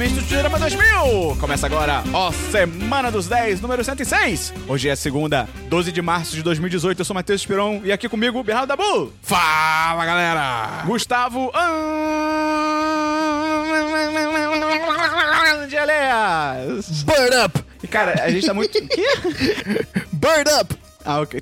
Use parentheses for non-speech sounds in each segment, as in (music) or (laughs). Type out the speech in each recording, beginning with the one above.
diretamente do Tirama 2000. Começa agora, ó, Semana dos 10, número 106. Hoje é segunda, 12 de março de 2018. Eu sou Matheus Esperon e aqui comigo, Bernardo Dabu. Fala, galera! Gustavo Angeleas. Bird up! E cara, a gente tá muito. (laughs) Quê? Bird up! Ah, ok.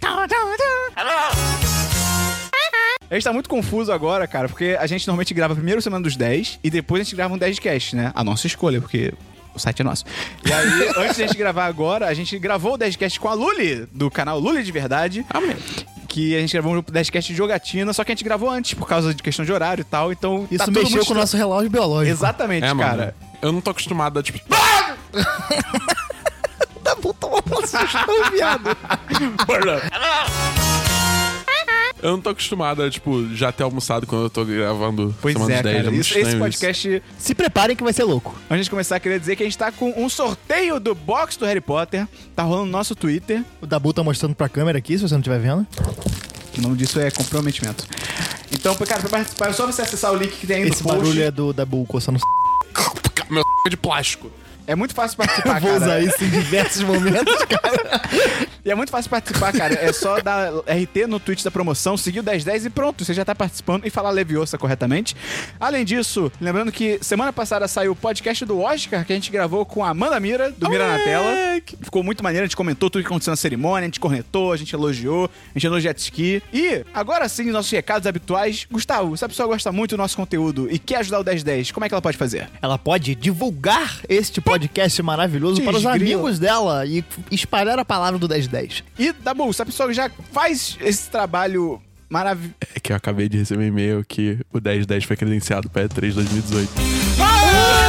A gente tá muito confuso agora, cara, porque a gente normalmente grava primeiro semana dos 10 e depois a gente grava um 10 de cast, né? A nossa escolha, porque o site é nosso. E aí, (laughs) antes de a gente gravar agora, a gente gravou o 10 de cast com a Luli, do canal Luli de Verdade. Que a gente gravou um 10 de cast de jogatina, só que a gente gravou antes, por causa de questão de horário e tal, então. Isso tá mexeu muito com o nosso relógio biológico. Exatamente, É, mano. cara. Eu não tô acostumado a, tipo. Tá bom, tomou um viado. (laughs) Eu não tô acostumado a, tipo, já ter almoçado quando eu tô gravando Pois Semana é, dos 10. cara. muito Isso- esse isso. podcast Se preparem que vai ser louco. Antes de começar, queria dizer que a gente tá com um sorteio do box do Harry Potter. Tá rolando no nosso Twitter. O Dabu tá mostrando pra câmera aqui, se você não estiver vendo. O nome disso é comprometimento. Então, cara, pra participar, é só você acessar o link que tem aí Esse no post. barulho é do Dabu coçando o Meu é de plástico. É muito fácil participar, Eu vou cara. usar isso em diversos momentos, cara. E é muito fácil participar, cara. É só dar RT no tweet da promoção, seguir o 1010 e pronto, você já tá participando e falar Leviosa corretamente. Além disso, lembrando que semana passada saiu o podcast do Oscar que a gente gravou com a Amanda Mira, do Mira na Tela. Ficou muito maneiro, a gente comentou tudo que aconteceu na cerimônia, a gente cornetou, a gente elogiou, a gente andou jet ski. E agora sim, nossos recados habituais. Gustavo, se a pessoa gosta muito do nosso conteúdo e quer ajudar o 1010, como é que ela pode fazer? Ela pode divulgar este podcast maravilhoso para os amigos dela e espalhar a palavra do 1010. E, Dabu, se a pessoa já faz esse trabalho maravilhoso. É que eu acabei de receber um e-mail que o 1010 foi credenciado pra E3 2018.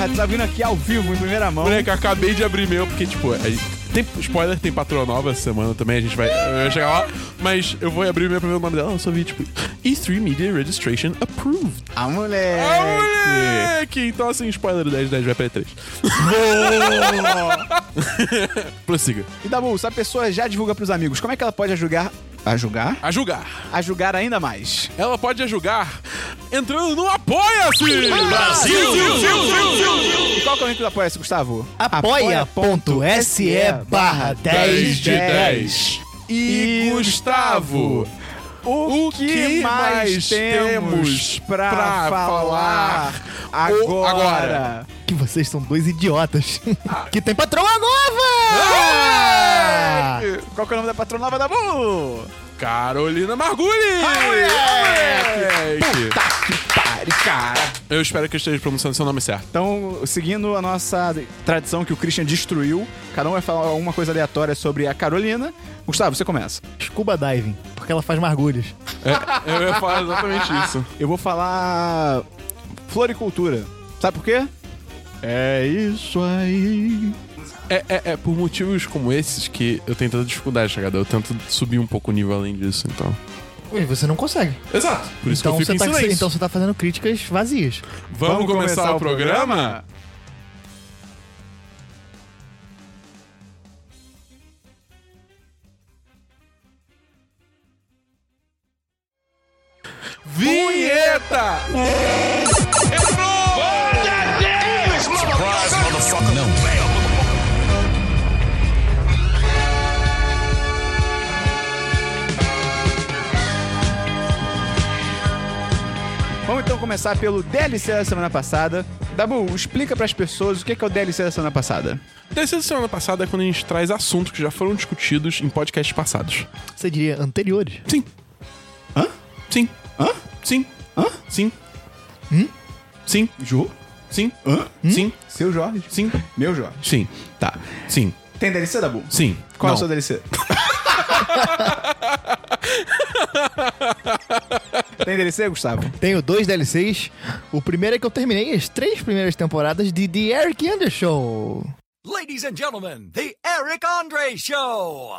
Porra, tu tá vindo aqui ao vivo, em primeira mão. Moleque, eu acabei de abrir meu, porque, tipo, aí, tem spoiler, tem patroa nova essa semana também, a gente vai, vai chegar lá, mas eu vou abrir o meu primeiro nome dela, eu só vi, tipo, E3 Media Registration Approved. Ah, moleque. Ah, moleque! Então, assim, spoiler do 1010 vai pra E3. (laughs) Prossiga. E Dabu, se a pessoa já divulga pros amigos, como é que ela pode ajudar... A julgar? A julgar. A julgar ainda mais. Ela pode ajudar entrando no Apoia-se! Brasil! Que é o link do Apoia-se, Gustavo? apoia.se barra 10 de 10. E Gustavo, o que, mais temos pra, falar agora? agora? Que vocês são dois idiotas. (laughs) que tem patroa nova! Qual que é o nome da patrona nova, Dabu? Carolina Margulli! Moleque! Tá que pare, cara. Eu espero que eu esteja pronunciando seu nome certo. Então, seguindo a nossa tradição que o Christian destruiu, cada um vai falar alguma coisa aleatória sobre a Carolina. Gustavo, você começa. Scuba diving, porque ela faz mergulhos. É, eu ia falar exatamente isso. Eu vou falar floricultura. Sabe por quê? É isso aí. É, é, é por motivos como esses que eu tenho tanta dificuldade, chegada. Eu tento subir um pouco o nível além disso, então. E você não consegue. Exato. Por isso então, que eu você fico em tá, silêncio. então você tá fazendo críticas vazias. Vamos, começar, o programa? Vinheta! Vamos então começar pelo DLC da semana passada. Dabu, explica pras pessoas o que é, que é o DLC da semana passada. Desde a semana passada é quando a gente traz assuntos que já foram discutidos em podcasts passados. Você diria anteriores. Sim. Hã? Sim. Hã? Sim. Hã? Sim. Hum? Sim. Ju? Sim. Hã? Sim. Seu Jorge? Sim. Meu Jorge. Sim. Tá. Sim. Tem DLC, Dabu? Sim. Qual é Não. o seu DLC? (laughs) (laughs) Tem DLC, Gustavo? Tenho dois DLCs. O primeiro é que eu terminei as três primeiras temporadas de The Eric Anders Show. Ladies and gentlemen, the Eric Andre Show.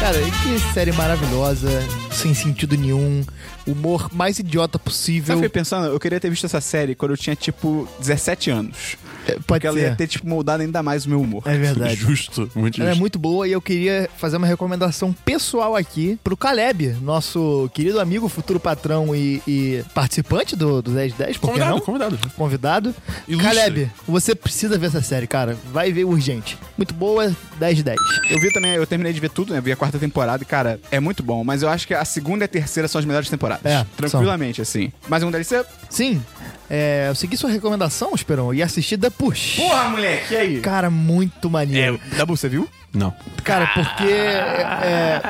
Cara, que série maravilhosa, sem sentido nenhum, humor mais idiota possível. eu fiquei pensando? Eu queria ter visto essa série quando eu tinha, tipo, 17 anos. Pode Porque ela ia ser. ter, tipo, moldado ainda mais o meu humor. É verdade. (laughs) Justo, muito Ela é muito boa e eu queria fazer uma recomendação pessoal aqui pro Caleb, nosso querido amigo, futuro patrão e, e participante do, do 1010, por que Convidado, não? convidado. Convidado. Ilustre. Caleb, você precisa ver essa série, cara. Vai ver urgente. Muito boa, 10 de 10. Eu vi também, eu terminei de ver tudo, né? Vi a quarta temporada e, cara, é muito bom. Mas eu acho que a segunda e a terceira são as melhores temporadas. É, Tranquilamente, assim. Mais um DLC? Sim, é, eu segui sua recomendação, Esperão, e assisti The Push. Porra, moleque, e aí? Cara, muito maneiro. É, Dabu, você viu? Não. Cara, porque é,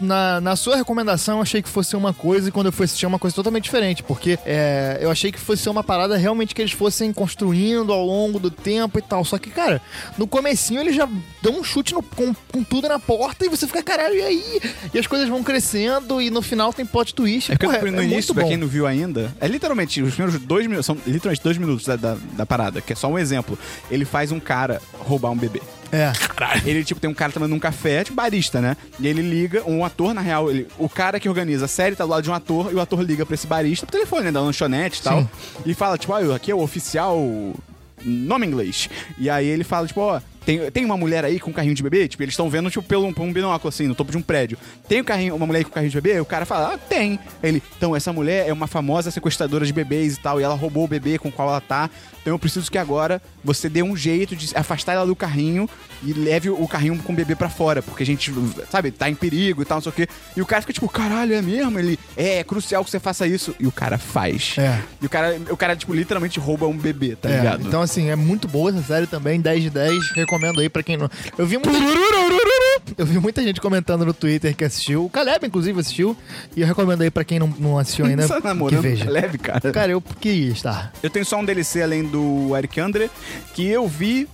na, na- sua recomendação eu achei que fosse uma coisa e quando eu fui assistir é uma coisa totalmente diferente. Porque é, eu achei que fosse uma parada realmente que eles fossem construindo ao longo do tempo e tal. Só que, cara, no comecinho eles já dão um chute no- com, com tudo na porta e você fica, caralho, e aí? E as coisas vão crescendo e no final tem plot twist. É porque Porra, no é início, pra quem não viu ainda, é literalmente, os primeiros dois minutos, são literalmente dois minutos da, da, da parada, que é só um exemplo. Ele faz um cara roubar um bebê. É. Ele, tipo, tem um cara tomando um café, tipo, barista, né? E ele liga, um ator, na real, ele, o cara que organiza a série tá do lado de um ator, e o ator liga pra esse barista pro telefone, né? Da lanchonete e tal. Sim. E fala, tipo, ah, aqui é o oficial nome inglês. E aí ele fala, tipo, ó, tem, tem uma mulher aí com um carrinho de bebê? Tipo, eles estão vendo, tipo, pelo um binóculo, assim, no topo de um prédio. Tem um carrinho, uma mulher aí com carrinho de bebê? O cara fala, ah, tem. Ele, então, essa mulher é uma famosa sequestradora de bebês e tal, e ela roubou o bebê com o qual ela tá. Então eu preciso que agora você dê um jeito de afastar ela do carrinho e leve o carrinho com o bebê pra fora, porque a gente, sabe, tá em perigo e tal, não sei o quê. E o cara fica tipo, caralho, é mesmo? Ele, é, é crucial que você faça isso. E o cara faz. É. E o cara, o cara tipo, literalmente rouba um bebê, tá É, ligado? então, assim, é muito boa essa série também, 10 de 10. Recomendo aí pra quem não. Eu vi muita. (laughs) Eu vi muita gente comentando no Twitter que assistiu. O Caleb, inclusive, assistiu. E eu recomendo aí pra quem não, não assistiu ainda. Você tá que namorando veja. leve, cara. Cara, eu queria estar. Eu tenho só um DLC além do Eric Andre, que eu vi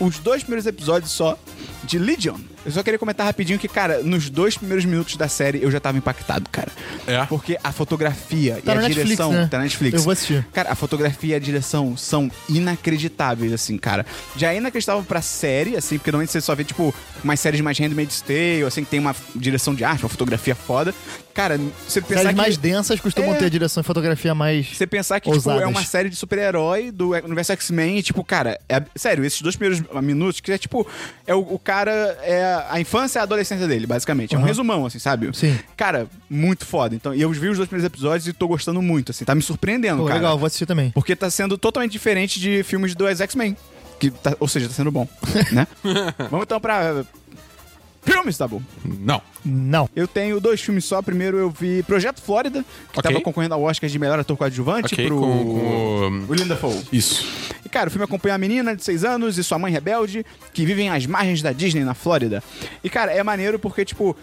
os dois primeiros episódios só de Legion. Eu só queria comentar rapidinho que, cara, nos dois primeiros minutos da série eu já tava impactado, cara. É? Porque a fotografia Tá e a Netflix, direção. né? Tá na Netflix. Eu vou assistir. Cara, a fotografia e a direção são inacreditáveis, assim, cara. Já é inacreditável pra série, assim, porque normalmente você só vê, tipo, umas séries mais Handmaid's Tale, assim, que tem uma direção de arte, uma fotografia foda. Cara, você pensar Séries que... mais densas costumam É. ter direção e fotografia mais. Você pensar que tipo, ousadas. é uma série de super-herói do universo X-Men e, tipo, cara, é, sério, esses dois primeiros minutos, que é tipo, é o, o cara, é a infância e a adolescência dele, basicamente. É um resumão, assim, sabe? Sim. Cara, muito foda. Então, e eu vi os dois primeiros episódios e tô gostando muito, assim, tá me surpreendendo, Pô, cara. legal, vou assistir também. Porque tá sendo totalmente diferente de filmes do X-Men. Que tá- ou seja, tá sendo bom, (laughs) né? Vamos então pra. Filmes, tá bom. Não. Não. Eu tenho dois filmes só. Primeiro eu vi Projeto Flórida, que Ok. tava concorrendo ao Oscar de melhor ator coadjuvante Ok, pro com- com o Linda Dafoe. Isso. E, cara, o filme acompanha a menina de 6 anos e sua mãe rebelde que vivem às margens da Disney na Flórida. E, cara, é maneiro porque, tipo,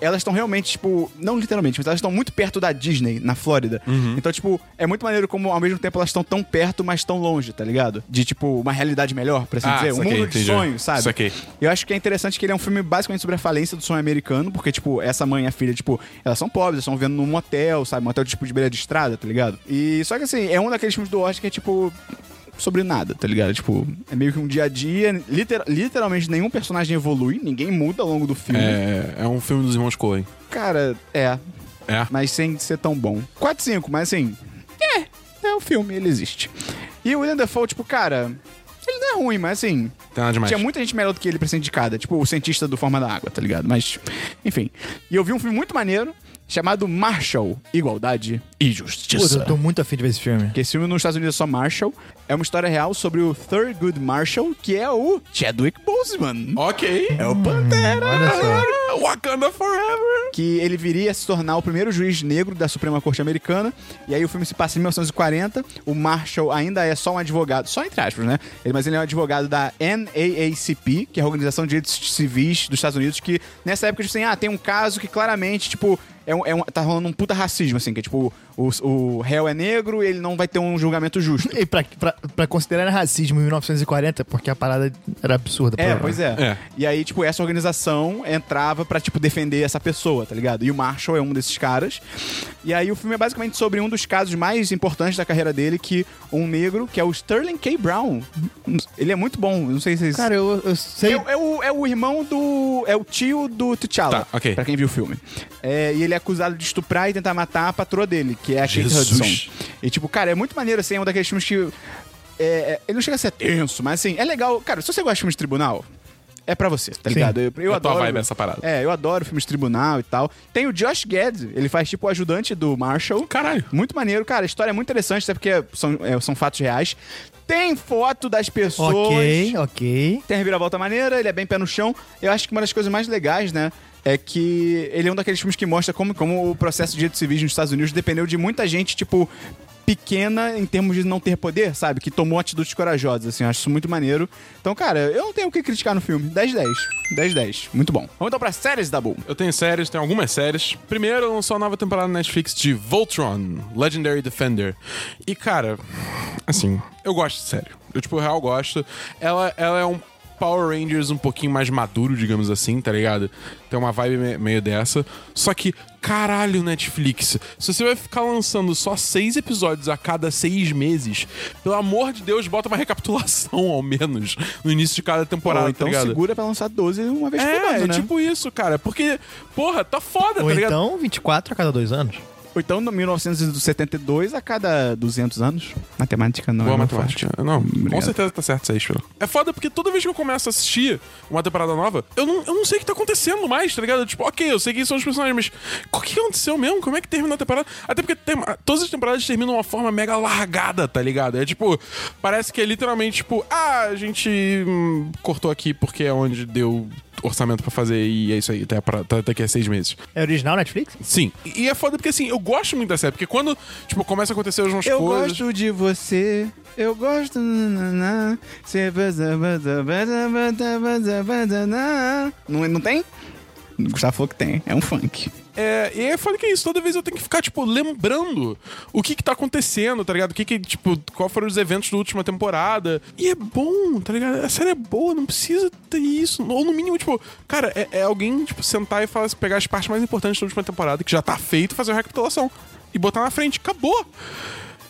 elas estão realmente, tipo, não literalmente, mas elas estão muito perto da Disney na Flórida. Então, tipo, é muito maneiro como ao mesmo tempo elas estão tão perto, mas tão longe, tá ligado? De, tipo, uma realidade melhor, pra assim Ah, dizer. Um mundo de entendi. sonhos, sabe? Saquei. Eu acho que é interessante que ele é um filme basicamente sobre a falência do sonho americano, porque, tipo, essa mãe e a filha, tipo, elas são pobres, elas estão vivendo num motel, sabe? Motel tipo de beira de estrada, tá ligado? E só que assim, é um daqueles filmes do Oscar que é tipo. Sobre nada, tá ligado? Tipo, é meio que um dia a dia. liter- literalmente nenhum personagem evolui, ninguém muda ao longo do filme. É, é um filme dos irmãos Coen. Cara, é. É. Mas sem ser tão bom. 4 5, mas assim. É, é um filme, ele existe. E o William Dafoe, tipo, cara. Ele não é ruim, mas assim. Nada demais. Tinha muita gente melhor do que ele pra ser indicada, tipo o cientista do Forma da Água, tá ligado? Mas, enfim. E eu vi um filme muito maneiro chamado Marshall Igualdade e Puta, Justiça. eu tô muito afim de ver esse filme. Que esse filme nos Estados Unidos é só Marshall. É uma história real sobre o Thurgood Marshall, que é o Chadwick Boseman. Ok. É o Pantera. Olha só. Wakanda Forever. que ele viria a se tornar o primeiro juiz negro da Suprema Corte Americana. E aí o filme se passa em 1940. O Marshall ainda é só um advogado, só entre aspas, né? Ele, mas ele é um advogado da NAACP, que é a Organização de Direitos Civis dos Estados Unidos, que nessa época, tipo assim, ah, tem um caso que claramente, tipo, é um, é um- tá rolando um puta racismo, assim, que é tipo, o, o réu é negro e ele não vai ter um julgamento justo. E pra, pra, pra considerar racismo em 1940, porque a parada era absurda. É, pois é. É. E aí, tipo, essa organização entrava pra, tipo, defender essa pessoa, tá ligado? E o Marshall é um desses caras. E aí o filme é basicamente sobre um dos casos mais importantes da carreira dele, que um negro, que é o Sterling K. Brown. Ele é muito bom, não sei se vocês... Cara, eu, eu sei. É, é o, é o irmão do. É o tio do T'Challa. Tá, ok. Pra quem viu o filme. É, e ele é acusado de estuprar e tentar matar a patroa dele, que é a Kate Jesus. Hudson. E, tipo, cara, é muito maneiro, assim, é um daqueles filmes que. é, é, ele não chega a ser tenso, mas assim, é legal. Cara, se você gosta de filmes de tribunal, é pra você, tá Sim. ligado? Eu, eu É a tua adoro. vibe essa parada. É, eu adoro filmes de tribunal e tal. Tem o Josh Gad, ele faz tipo o ajudante do Marshall. Caralho. Muito maneiro, cara. A história é muito interessante, até porque são, é, são fatos reais. Tem foto das pessoas. Ok, ok. Tem a reviravolta maneira, ele é bem pé no chão. Eu acho que uma das coisas mais legais, né? É que ele é um daqueles filmes que mostra como, como o processo de direitos civis nos Estados Unidos dependeu de muita gente, tipo, pequena em termos de não ter poder, sabe? Que tomou atitudes corajosas, assim. Eu acho isso muito maneiro. Então, cara, eu não tenho o que criticar no filme. 10-10. 10-10. Muito bom. Vamos então pra séries da Boom. Eu tenho séries, tenho algumas séries. Primeiro, lançou a nova temporada na Netflix de Voltron, Legendary Defender. E, cara, assim, eu gosto de série. Eu, tipo, real gosto. Ela, ela é um Power Rangers um pouquinho mais maduro, digamos assim, tá ligado? Tem uma vibe me- meio dessa. Só que, caralho, Netflix, se você vai ficar lançando só seis episódios a cada seis meses, pelo amor de Deus, bota uma (laughs) recapitulação, ao menos, no início de cada temporada, Ou tá então ligado? segura pra lançar 12 uma vez por É, ano, é né? tipo isso, cara. Porque, porra, tá foda, Ou tá ligado? então 24 a cada dois anos. Ou então, no 1972, a cada 200 anos. Matemática não Boa é matemática. forte. Não, com Obrigado. certeza tá certo isso aí, Espero. É foda porque toda vez que eu começo a assistir uma temporada nova, eu não, eu não sei o que tá acontecendo mais, tá ligado? Tipo, ok, eu sei quem são os personagens, mas o que aconteceu mesmo? Como é que terminou a temporada? Até porque tem- todas as temporadas terminam de uma forma mega largada, tá ligado? É tipo, parece que é literalmente tipo, ah, a gente hum, cortou aqui porque é onde deu orçamento pra fazer e é isso aí, até, pra, até daqui a seis meses. É original Netflix? Sim. E é foda porque, assim, eu gosto muito da série. Porque quando, tipo, começa a acontecer algumas Eu coisas... gosto de você, eu gosto. Não, não tem? O Gustavo falou que tem. É um funk. É, e é foda que é isso. Toda vez eu tenho que ficar, tipo, lembrando o que que tá acontecendo, tá ligado? O que que, tipo, qual foram os eventos da última temporada. E é bom, tá ligado? A série é boa, não precisa ter isso. Ou no mínimo, tipo, cara, é, é alguém, tipo, sentar e falar, pegar as partes mais importantes da última temporada, que já tá feito, fazer uma recapitulação. E botar na frente. Acabou!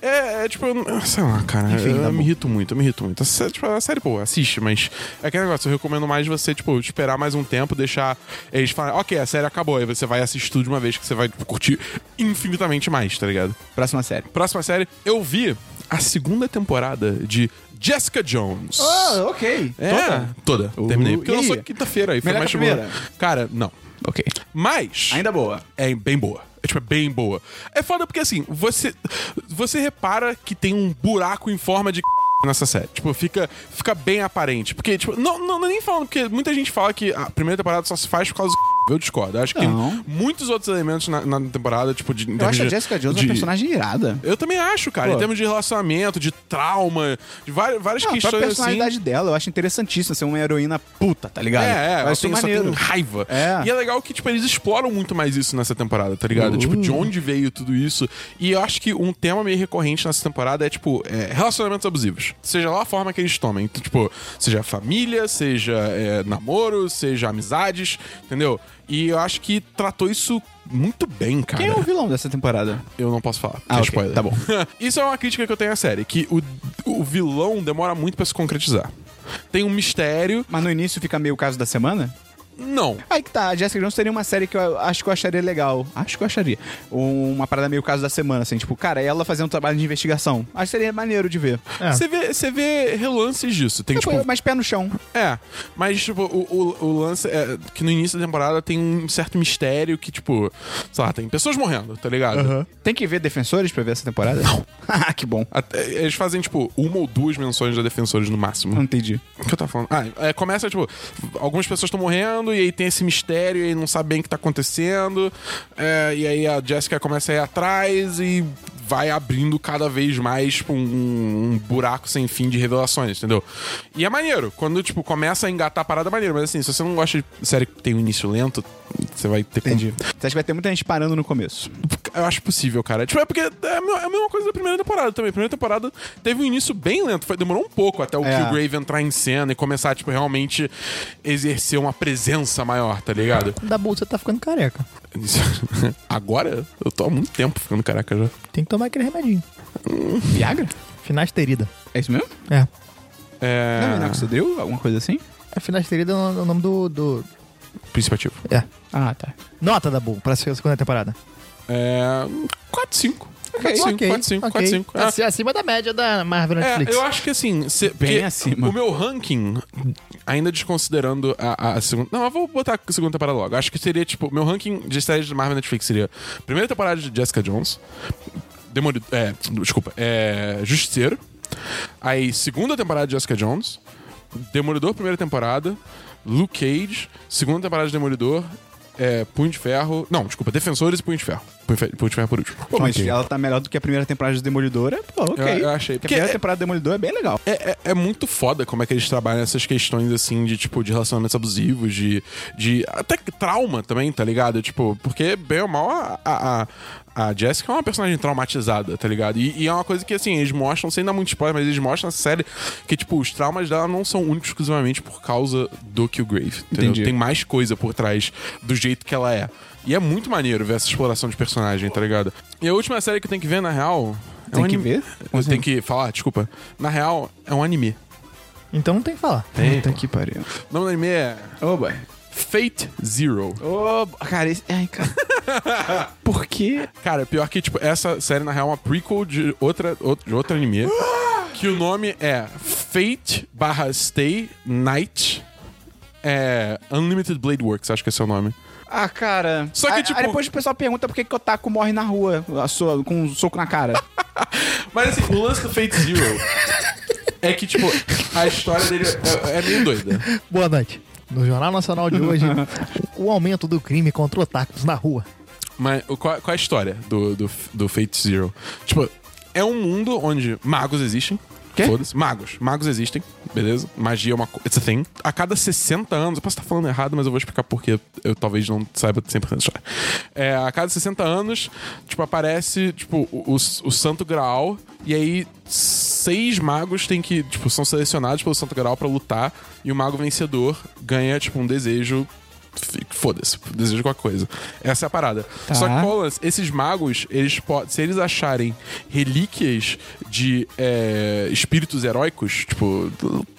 É, é, tipo, eu não- sei lá, cara, Enfim, eu, tá eu me irrito muito, eu me irrito muito. A tipo, a série, pô, assiste, mas é aquele negócio, eu recomendo mais você, tipo, esperar mais um tempo, deixar eles falarem, ok, a série acabou, aí você vai assistir tudo de uma vez que você vai tipo, curtir infinitamente mais, tá ligado? Próxima série. Próxima série, eu vi a segunda temporada de Jessica Jones. Oh, ok. é, toda. Uh, Terminei. Porque e lançou aí? quinta-feira aí, foi mais boa. primeira? Cara, não. Ok. Mas. Ainda boa. É bem boa. É, tipo, é bem boa. É foda porque, assim, você, você repara que tem um buraco em forma de (laughs) nessa série. Tipo, fica, fica bem aparente. Porque, tipo, não, não, é nem falando, porque muita gente fala que a primeira temporada só se faz por causa do eu discordo. Eu acho que Não. tem muitos outros elementos na, na temporada, tipo, de. Eu acho a de- Jessica Jones de- uma personagem irada. Eu também acho, cara. Pô. Em termos de relacionamento, de trauma, de várias, várias a questões própria assim. personalidade dela, eu acho interessantíssima ser uma heroína puta, tá ligado? É, é, ela tem, isso só tem maneiro. raiva. É. E é legal que, tipo, eles exploram muito mais isso nessa temporada, tá ligado? Uh. Tipo, de onde veio tudo isso. E eu acho que um tema meio recorrente nessa temporada é, tipo, é, relacionamentos abusivos. Seja lá a forma que eles tomem. Então, tipo, seja família, seja é, namoro, seja amizades, entendeu? E eu acho que tratou isso muito bem, cara. Quem é o vilão dessa temporada? Eu não posso falar. Ah, é ok, spoiler. tá bom. (laughs) Isso é uma crítica que eu tenho à série, que o, o vilão demora muito pra se concretizar. Tem um mistério. Mas no início fica meio o caso da semana? Não. Aí que tá, a Jessica Jones seria uma série que eu acho que eu acharia legal. Acho que eu acharia. Uma parada meio caso da semana, assim, tipo, cara, ela fazendo um trabalho de investigação. Acho que seria maneiro de ver. É. Você vê, você vê relances disso. Tem, Tipo, tipo, mais pé no chão. É, mas, tipo, o, o, o lance é que no início da temporada tem um certo mistério que, tipo, sei lá, tem pessoas morrendo, tá ligado? Tem que ver Defensores pra ver essa temporada? Não. (laughs) ah, que bom. Até- eles fazem, tipo, uma ou duas menções da Defensores no máximo. Não entendi. O que eu tava falando? Ah, é, começa, tipo, algumas pessoas estão morrendo e aí tem esse mistério e aí não sabe bem o que tá acontecendo. É, e aí a Jessica começa a ir atrás e vai abrindo cada vez mais tipo, um, um buraco sem fim de revelações, entendeu? E é maneiro. Quando, tipo, começa a engatar a parada, é maneiro. Mas assim, se você não gosta de série que tem um início lento, você vai ter Entendi. Você acha que vai ter muita gente parando no começo? eu acho possível, cara. Tipo, é porque é é a mesma coisa da primeira temporada também. A primeira temporada teve um início bem lento. Foi, demorou um pouco até o É. Killgrave entrar em cena e começar, tipo, realmente exercer uma presença maior, tá ligado? Da bolsa você tá ficando careca. (laughs) Agora, eu tô há muito tempo ficando careca já. Tem que tomar aquele remedinho. Viagra? Finasterida. É isso mesmo? É. É. Não é minoxidril? Alguma coisa assim? A finasterida é o nome do, do... Princípio ativo. É. Ah, tá. Nota da Bull pra segunda temporada. É. 4, 5. 4 5, Ok, 4 5, ok. 4 5. Assim, acima da média da Marvel Netflix. É, eu acho que assim. se- porque acima. O meu ranking, ainda desconsiderando a, a- a segunda. Não, eu vou botar a segunda temporada logo. Acho que seria, tipo, meu ranking de séries de Marvel Netflix seria primeira temporada de Jessica Jones. Demolidor. É, desculpa. É. Justiceiro. Aí, segunda temporada de Jessica Jones. Demolidor, primeira temporada. Luke Cage. Segunda temporada de Demolidor. É, Punho de Ferro. Não, desculpa, Defensores e Punho de Ferro. Ferro por último. Pô, mas Ok. ela tá melhor do que a primeira temporada de Demolidora. Pô, ok. Eu- eu achei. Porque a primeira é- temporada de Demolidor é bem legal. É, é, é muito foda como é que eles trabalham essas questões, assim, de, tipo, de relacionamentos abusivos, de... de até trauma também, tá ligado? Tipo, porque, bem ou mal, a... a, a a Jessica é uma personagem traumatizada, tá ligado? E, e é uma coisa que, assim, eles mostram, sem dar muito spoiler, mas eles mostram na série que, tipo, os traumas dela não são únicos exclusivamente por causa do Killgrave, entendeu? Entendi. Tem mais coisa por trás do jeito que ela é. E é muito maneiro ver essa exploração de personagem, tá ligado? E a última série que eu tenho que ver, na real... É Tem um que anime. ver? Assim? Tem que falar, desculpa. Na real, é um anime. Então não tem que falar. Puta que pariu. O nome do anime é Ô, boy. Fate Zero. Ô, cara, esse... Ai, cara. (laughs) Por quê? Cara, pior que, tipo, essa série, na real, é uma prequel de, outra, outro, de outro anime. que o nome é Fate barra Stay Night é, Unlimited Blade Works, acho que esse é o nome. Ah, cara. Só que, Aí- tipo- Aí depois o pessoal pergunta por que, que o Otaku morre na rua a sua- com um soco na cara. (laughs) Mas assim, o lance do Fate Zero é que, tipo, a história dele é, é meio doida. Boa noite. No Jornal Nacional de hoje, (laughs) o aumento do crime contra otakus na rua. Mas qual, qual é a história do, do, do Fate Zero? Tipo, é um mundo onde magos existem. Quê? Foda-se. Magos. Magos existem, beleza? Magia é uma coisa. It's a thing. A cada 60 anos, eu posso estar falando errado, mas eu vou explicar porque eu talvez não saiba 100% da história. É, a cada 60 anos, tipo, aparece, tipo, o, o, o Santo Graal, e aí seis magos têm que, tipo, são selecionados pelo Santo Graal pra lutar, e o mago vencedor ganha, tipo, um desejo Foda-se, desejo qualquer coisa. Essa é a parada. Tá. Só que qual é esses magos, eles podem. Se eles acharem relíquias de é, espíritos heróicos, tipo.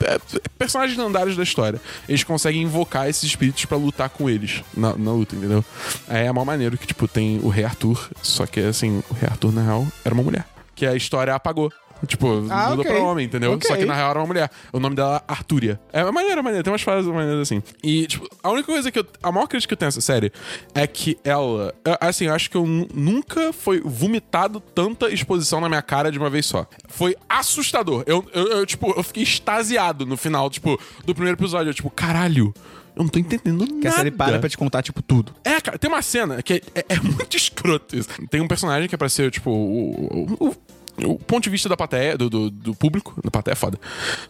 é, personagens lendários da história, eles conseguem invocar esses espíritos pra lutar com eles na, na luta, entendeu? Aí é mal maneiro que, tipo, tem o Rei Arthur, só que assim, o Rei Arthur, na real, era uma mulher. Que a história apagou. Tipo, Ah, mudou ok. pra homem, entendeu? Ok. Só que na real era uma mulher. O nome dela é Artúria. É maneiro, é maneiro. Tem umas frases maneiras assim. E, tipo, a única coisa que eu. A maior crítica que eu tenho nessa série é que ela. eu- Assim, eu acho que eu nu- nunca foi vomitado tanta exposição na minha cara de uma vez só. Foi assustador. Eu, eu, eu, tipo, eu fiquei extasiado no final, tipo, do primeiro episódio. Eu, tipo, caralho. Eu não tô entendendo nada. Que a série para pra te contar, tipo, tudo. É, cara, tem uma cena que é, é muito (laughs) escroto isso. Tem um personagem que é pra ser, tipo, o, o, o- o ponto de vista da plateia, do, do, do público. Da plateia é foda.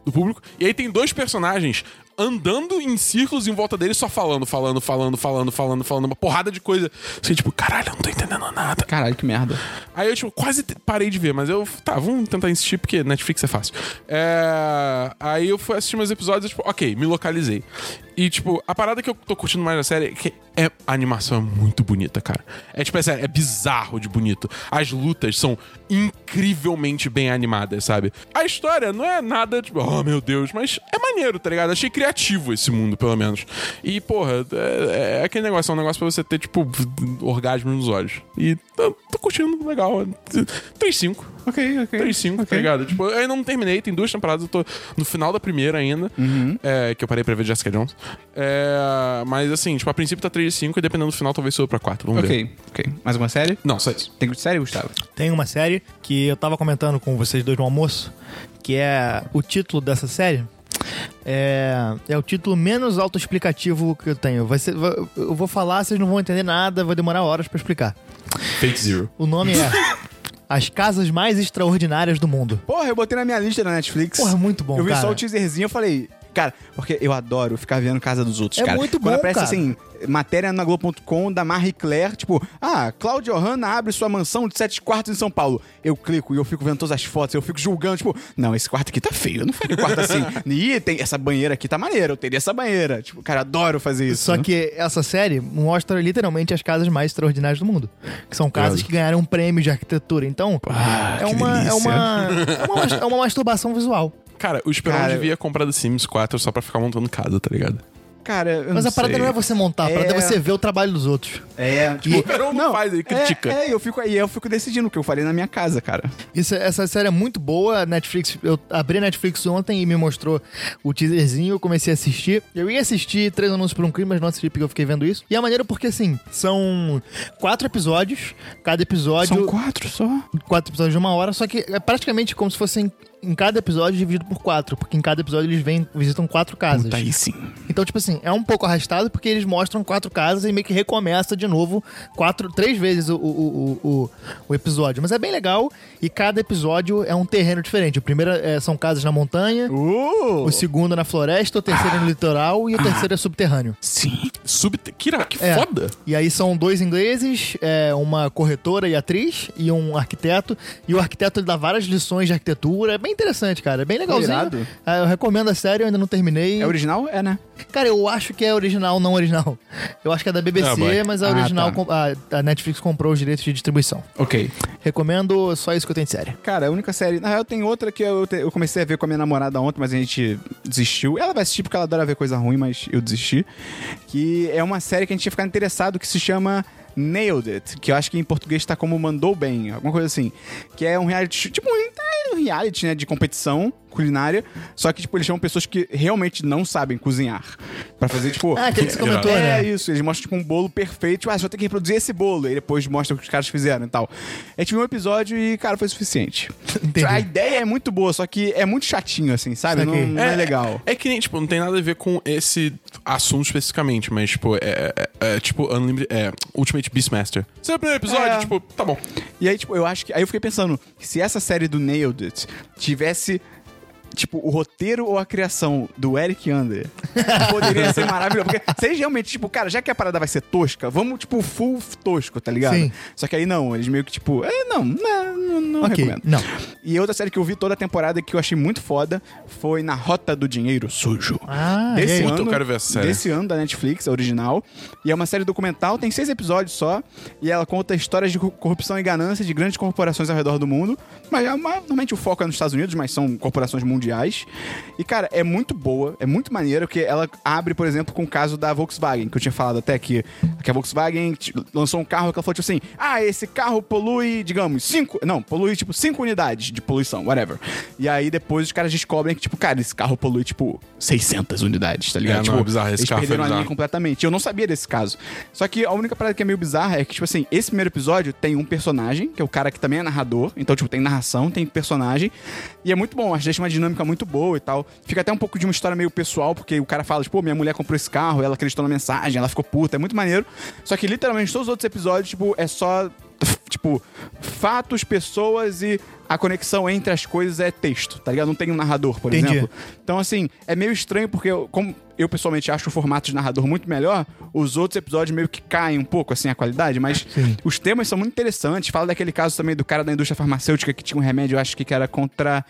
Do público. E aí tem dois personagens andando em círculos em volta dele, só falando, falando, falando, falando, falando, falando, uma porrada de coisa. Assim, tipo, caralho, eu não tô entendendo nada. Caralho, que merda. Aí eu, tipo, quase parei de ver, mas eu. Tá, vamos tentar insistir, porque Netflix é fácil. É, Aí eu fui assistir meus episódios e, tipo, ok, me localizei. E, tipo, a parada que eu tô curtindo mais na série é que é, a animação é muito bonita, cara. É, tipo, é, sério, é bizarro de bonito. As lutas são incrivelmente bem animadas, sabe? A história não é nada, tipo, oh meu Deus, mas é maneiro, tá ligado? Achei criativo esse mundo, pelo menos. E, porra, é, é aquele negócio, é um negócio pra você ter, tipo, orgasmo nos olhos. E tô, tô curtindo, legal. 3-5. Ok, ok. 3-5, tá ligado? Tipo, eu ainda não terminei, tem duas temporadas, eu tô no final da primeira ainda, é, que eu parei pra ver Jessica Jones. É, mas assim, tipo, a princípio tá 3-5 e dependendo do final talvez suba pra 4. Vamos ver. Ok, ok. Mais uma série? Não, só isso. Tem série, Gustavo? Tem uma série que eu tava comentando com vocês dois no almoço, que é o título dessa série. É, é o título menos autoexplicativo que eu tenho. Vai ser, vai- eu vou falar, vocês não vão entender nada, vai demorar horas pra explicar. Fate Zero. O nome é (laughs) As Casas Mais Extraordinárias do Mundo. Porra, eu botei na minha lista na Netflix. Porra, muito bom, Eu vi cara. só o teaserzinho e falei... Cara, porque eu adoro ficar vendo casa dos outros, É cara. muito Quando bom, aparece cara. assim, matéria na Globo.com da Marie Claire, tipo, ah, Cláudia Johanna abre sua mansão de sete quartos em São Paulo. Eu clico e eu fico vendo todas as fotos, eu fico julgando, tipo, não, esse quarto aqui tá feio, eu não faria quarto assim. Ih, (laughs) tem essa banheira aqui tá maneira, eu teria essa banheira. Tipo, cara, adoro fazer isso. Só que essa série mostra literalmente as casas mais extraordinárias do mundo. Que são casas que ganharam um prêmio de arquitetura. Então, Ah, é, que uma, é, uma, é, uma, é uma masturbação visual. Cara, o Esperão Cara, devia comprar The Sims 4 só pra ficar montando casa, tá ligado? Cara, eu Mas não a parada sei. não é você montar, a parada é É. você ver o trabalho dos outros. É, tipo, Cada um faz, ele critica. É, é, eu fico aí, eu fico decidindo o que eu falei na minha casa, cara. Isso, essa série é muito boa. a Netflix, eu abri a Netflix ontem e me mostrou o teaserzinho. Eu comecei a assistir. Eu ia assistir Três Anúncios por um Crime, mas não assisti porque eu fiquei vendo isso. E é maneiro porque, assim, são quatro episódios. Cada episódio. São quatro só. quatro episódios de uma hora, só que é praticamente como se fossem em cada episódio dividido por quatro, porque em cada episódio eles vêm, visitam quatro casas. Puta aí sim. Então, tipo assim, é um pouco arrastado porque eles mostram quatro casas e meio que recomeça de novo quatro, três vezes o, o, o, o, episódio. Mas é bem legal e cada episódio é um terreno diferente. O primeiro é- são casas na montanha, Uh! o segundo na floresta, o terceiro é no litoral e o terceiro é subterrâneo. Sim. Sub... Que, ira- que É. foda. E aí são dois ingleses, é, uma corretora e atriz e um arquiteto. E o arquiteto ele dá várias lições de arquitetura. É bem interessante, cara. É bem legalzinho. É, eu recomendo a série, eu ainda não terminei. É original? É, né? Cara, eu acho que é original, não original. Eu acho que é da BBC, Ah, mas a Ah, original tá. a, a Netflix comprou os direitos de distribuição. Ok. Recomendo só isso que eu tenho de série. Cara, a única série. Na real, tem outra que eu, te- eu comecei a ver com a minha namorada ontem, mas a gente desistiu. Ela vai assistir porque ela adora ver coisa ruim, mas eu desisti. Que é uma série que a gente ia ficar interessado que se chama. Nailed It, que eu acho que em português tá como Mandou Bem, alguma coisa assim. Que é um reality, show- tipo um reality, né, de competição culinária, só que, tipo, eles chamam pessoas que realmente não sabem cozinhar. Pra fazer, tipo... Ah, que você (laughs) comentou, é, né? isso. Eles mostram, tipo, um bolo perfeito. Tipo, ah, você vai ter que reproduzir esse bolo. E depois mostra o que os caras fizeram e tal. A gente viu um episódio e, cara, foi suficiente. (laughs) Entendi. A ideia é muito boa, só que é muito chatinho, assim, sabe? Não, não é, legal. É que nem, tipo, não tem nada a ver com esse assunto especificamente, mas, tipo, é, é- é, tipo Unlimited, é, Ultimate Beastmaster. Esse é o primeiro episódio, É. tipo, tá bom. E aí, tipo, eu acho que. Aí eu fiquei pensando, se essa série do Nailed It tivesse. Tipo, o roteiro ou a criação do Eric Under poderia ser maravilhoso. Porque eles realmente, tipo, cara, já que a parada vai ser tosca, vamos, tipo, full tosco, tá ligado? Sim. Só que aí não, eles meio que, tipo, é, não, não, não, não ok, recomendo. não. E outra série que eu vi toda a temporada que eu achei muito foda foi Na Rota do Dinheiro Sujo. Ah, desse ano, eu quero ver essa série. Desse ano da Netflix, a original. E é uma série documental, tem seis episódios só. E ela conta histórias de co- corrupção e ganância de grandes corporações ao redor do mundo. Mas é uma- normalmente o foco é nos Estados Unidos, mas são corporações mundiais. E, cara, é muito boa, é muito maneiro, porque ela abre, por exemplo, com o caso da Volkswagen, que eu tinha falado até que, que a Volkswagen lançou um carro que ela falou, tipo assim, ah, esse carro polui, digamos, cinco. Não, polui, tipo, cinco unidades de poluição, whatever. E aí depois os caras descobrem que, tipo, cara, esse carro polui, tipo, 600 unidades, tá ligado? É, não, tipo, é bizarro, esse eles carro foi perderam a linha completamente. Eu não sabia desse caso. Só que a única parada que é meio bizarra é que, tipo assim, esse primeiro episódio tem um personagem, que é o cara que também é narrador. Então, tipo, tem narração, tem personagem. E é muito bom, acho que deixa uma dinâmica muito boa e tal. Fica até um pouco de uma história meio pessoal, porque o cara fala, tipo, minha mulher comprou esse carro, ela acreditou na mensagem, ela ficou puta. É muito maneiro. Só que literalmente todos os outros episódios, tipo, é só. Tipo, fatos, pessoas e a conexão entre as coisas é texto, tá ligado? Não tem um narrador, por Entendi. exemplo. Então, assim, é meio estranho porque, eu- como eu pessoalmente acho o formato de narrador muito melhor, os outros episódios meio que caem um pouco, assim, a qualidade, mas Sim. os temas são muito interessantes. Fala daquele caso também do cara da indústria farmacêutica que tinha um remédio, eu acho que era contra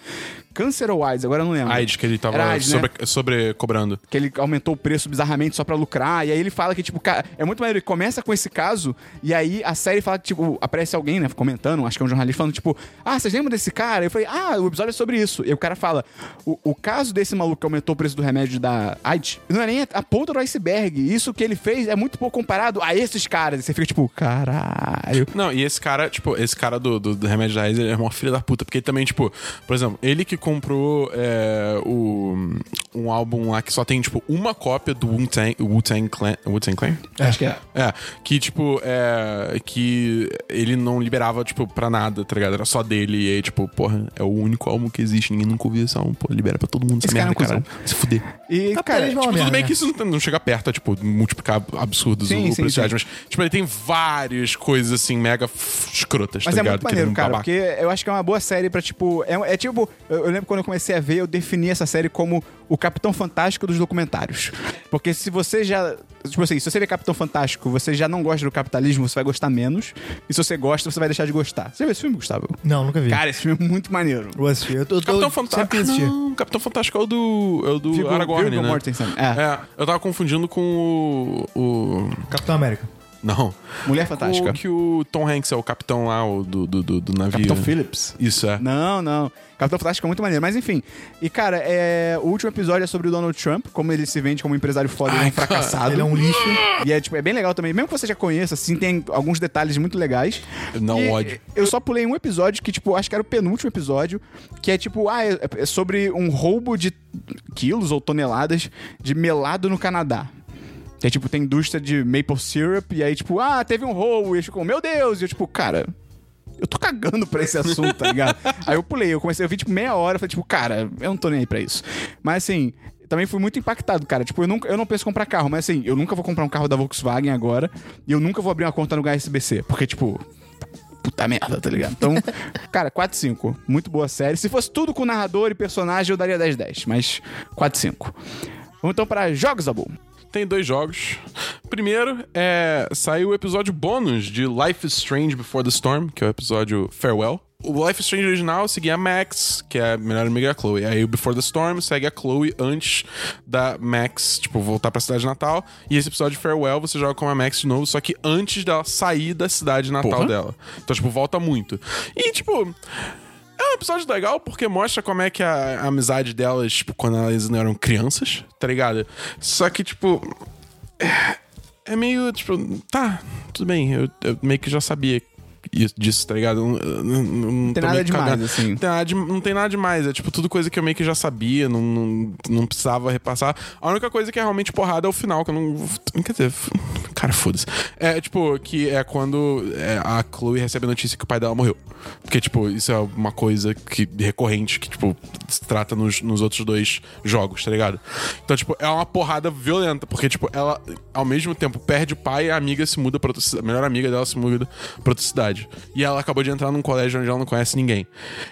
câncer ou AIDS, agora eu não lembro. AIDS, que ele tava AIDS, né? sobre, sobre cobrando. Que ele aumentou o preço bizarramente só pra lucrar. E aí ele fala que, tipo, cara, é muito maneiro. Ele começa com esse caso, e aí a série fala que, tipo, aparece alguém, né, comentando, acho que é um jornalista, falando, tipo, ah, vocês lembram desse cara? Eu falei, ah, o episódio é sobre isso. E o cara fala, o, o caso desse maluco que aumentou o preço do remédio da AIDS, não é nem a ponta do iceberg. Isso que ele fez é muito pouco comparado a esses caras. E você fica, tipo, caralho. Não, e esse cara, tipo, esse cara do, do, do Remédio da Raiz, ele é uma filha da puta, porque ele também, tipo, por exemplo, ele que comprou é, o, um álbum lá que só tem, tipo, uma cópia do Wu-Tang Wu Clan. Wu-Tang Clan? Acho que é. É, que, tipo, é. Que ele não liberava, tipo, pra nada, tá ligado? Era só dele. E aí, tipo, porra, é o único álbum que existe, ninguém nunca ouviu esse álbum, pô, libera pra todo mundo essa Esse cara merda, é um cara. Se fuder. E, cara, é uma Tipo, tudo merda, bem né? que isso não, não chega perto a, tipo, multiplicar absurdos Sim, o sim, preço mas, tipo, ele tem várias coisas, assim, mega escrotas, Mas tá é ligado? muito maneiro, cara, porque eu acho que é uma boa série pra, tipo. É, é tipo. Eu, eu lembro quando eu comecei a ver, eu defini essa série como o Capitão Fantástico dos documentários. Porque se você já. Tipo assim, se você vê Capitão Fantástico, você já não gosta do capitalismo, você vai gostar menos. E se você gosta, você vai deixar de gostar. Você já viu esse filme, Gustavo? Não, nunca vi. Cara, esse filme é muito maneiro. Vou assistir. Eu, tô- Capitão Fantástico. assistir. Não, Capitão Fantástico é o do. É o do Viggo- Aragorn, né? Mortensen. É. É, eu tava confundindo com o. o... Capitão América. Não. Mulher Fantástica. O que o Tom Hanks é o capitão lá o do, do, do, do navio. Capitão Phillips. Isso é. Não, não. Capitão Fantástico é muito maneiro. Mas enfim. E, cara, é... o último episódio é sobre o Donald Trump, como ele se vende como um empresário foda e Ai, um fracassado. Ele é um lixo. E é, tipo, é bem legal também. Mesmo que você já conheça, assim, tem alguns detalhes muito legais. Não E ódio. Eu só pulei um episódio que, tipo, acho que era o penúltimo episódio, que é tipo, ah, é, é sobre um roubo de quilos ou toneladas de melado no Canadá. Que é tipo, tem indústria de maple syrup, e aí, tipo, ah, teve um roubo, e eu fico, meu Deus, e eu, tipo, cara. Eu tô cagando pra esse assunto, tá ligado? (laughs) aí eu pulei, eu comecei, eu vi tipo meia hora, falei, tipo, cara, eu não tô nem aí pra isso. Mas assim, também fui muito impactado, cara. Tipo, eu, nunca, eu não penso em comprar carro, mas assim, eu nunca vou comprar um carro da Volkswagen agora, e eu nunca vou abrir uma conta no HSBC, porque, tipo, puta merda, tá ligado? Então, (laughs) cara, 4 5. Muito boa série. Se fosse tudo com narrador e personagem, eu daria 10 10, mas 4 5. Vamos então para jogos, Abu. Tem dois jogos. Primeiro, é, saiu o episódio bônus de Life is Strange Before the Storm, que é o episódio Farewell. O Life is Strange original seguia a Max, que é a melhor amiga da Chloe. Aí o Before the Storm segue a Chloe antes da Max, tipo, voltar pra cidade natal. E esse episódio Farewell você joga com a Max de novo, só que antes dela sair da cidade natal Porra. dela. Então, tipo, volta muito. E, tipo. É um episódio legal porque mostra como é que a, a amizade delas, tipo, quando elas não eram crianças, tá ligado? Só que, tipo. É, é meio, tipo, tá, tudo bem, eu, eu meio que já sabia disso, tá ligado? Não, não, não, não tem nada demais, cagando. assim. Não tem, nada de- não tem nada demais, é tipo tudo coisa que eu meio que já sabia, não, não, não precisava repassar. A única coisa que é realmente porrada é o final, que eu não. Quer dizer, cara, foda-se. É tipo, que é quando é, a Chloe recebe a notícia que o pai dela morreu. Porque, tipo, isso é uma coisa que recorrente que, tipo, se trata nos, nos outros dois jogos, tá ligado? Então, tipo, é uma porrada violenta, porque, tipo, ela, ao mesmo tempo, perde o pai e a amiga se muda pra outra cidade. A melhor amiga dela se muda pra outra cidade. E ela acabou de entrar num colégio onde ela não conhece ninguém.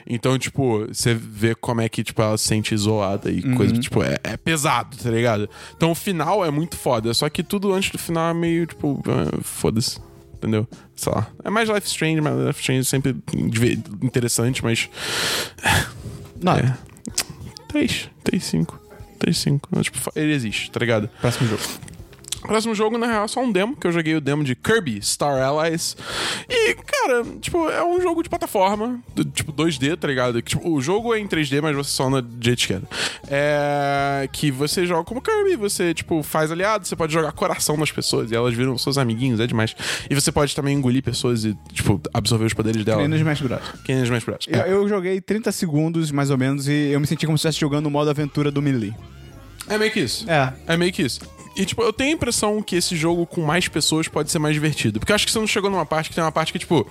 Então, tipo, você vê como é que, tipo, ela se sente isolada e coisa, tipo, é, é pesado, tá ligado? Então o final é muito foda, só que tudo antes do final é meio, tipo, ah, foda-se. Entendeu? Sei lá. É mais Life Strange, mas Life Strange é sempre interessante, mas. Não, É. 3, 3, 5. 3, 5. Tipo, ele existe, tá ligado? próximo jogo. Próximo jogo, na real, é só um demo, que eu joguei o demo de Kirby Star Allies. E, cara, tipo, é um jogo de plataforma, do- tipo 2D, tá ligado? Que, tipo, o jogo é em 3D, mas você só anda de jeito. É. Que você joga como Kirby, você, tipo, faz aliados, você pode jogar coração nas pessoas e elas viram seus amiguinhos, é demais. E você pode também engolir pessoas e, tipo, absorver os poderes dela. Nem no Smash Bros. Quem é? Eu, eu joguei 30 segundos, mais ou menos, e eu me senti como se estivesse jogando o modo aventura do Melee. É meio que isso. É. É meio que isso. E, tipo, eu tenho a impressão que esse jogo com mais pessoas pode ser mais divertido. Porque eu acho que você não chegou numa parte que tem uma parte que, tipo,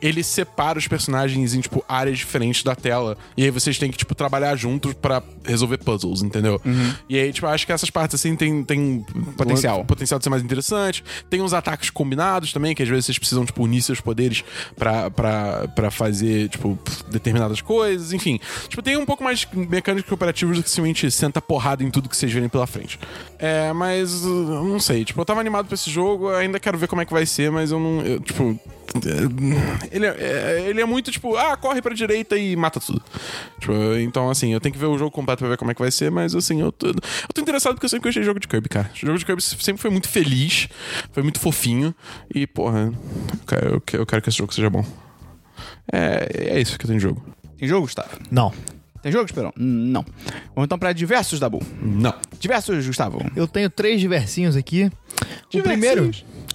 ele separa os personagens em, tipo, áreas diferentes da tela. E aí vocês têm que, tipo, trabalhar juntos pra resolver puzzles, entendeu? E aí, tipo, acho que essas partes, assim, tem, tem Potencial. potencial de ser mais interessante. Tem uns ataques combinados também, que às vezes vocês precisam, tipo, unir seus poderes pra fazer, tipo, determinadas coisas. Enfim, tipo, tem um pouco mais de mecânicas cooperativas do que simplesmente senta porrada em tudo que vocês verem pela frente. É, mas não sei, tipo, eu tava animado pra esse jogo, ainda quero ver como é que vai ser, mas eu não, eu, tipo, é, ele é, é, ele é muito tipo, ah, corre pra direita e mata tudo. Tipo, então, assim, eu tenho que ver o jogo completo pra ver como é que vai ser, mas assim, eu tô, eu tô interessado porque eu sempre gostei de jogo de Kirby, cara. O jogo de Kirby sempre foi muito feliz, foi muito fofinho e, porra, eu, que- eu quero que esse jogo seja bom. É, é isso que eu tenho de jogo. Tem jogo, Gustavo? Não. Tem jogo, Esperão? Não. Vamos então pra diversos, Dabu. Não. Diversos, Gustavo. Eu tenho três diversinhos aqui. O primeiro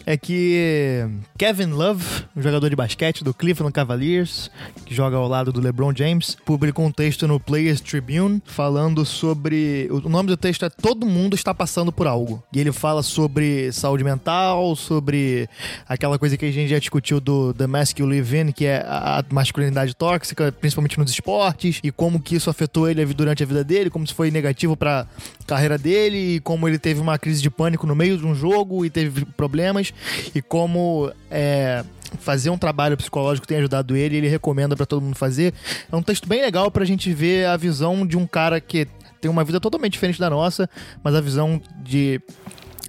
é que Kevin Love, um jogador de basquete do Cleveland Cavaliers, que joga ao lado do LeBron James, publicou um texto no Players Tribune falando sobre. O nome do texto é Todo Mundo Está Passando por Algo. E ele fala sobre saúde mental, sobre aquela coisa que a gente já discutiu do The Mask You Live In, que é a masculinidade tóxica, principalmente nos esportes, e como que isso afetou ele durante a vida dele, como isso foi negativo pra carreira dele, e como ele teve uma crise de pânico no meio de um jogo e teve problemas, e como é, fazer um trabalho psicológico tem ajudado ele, e ele recomenda pra todo mundo fazer. É um texto bem legal pra gente ver a visão de um cara que tem uma vida totalmente diferente da nossa, mas a visão de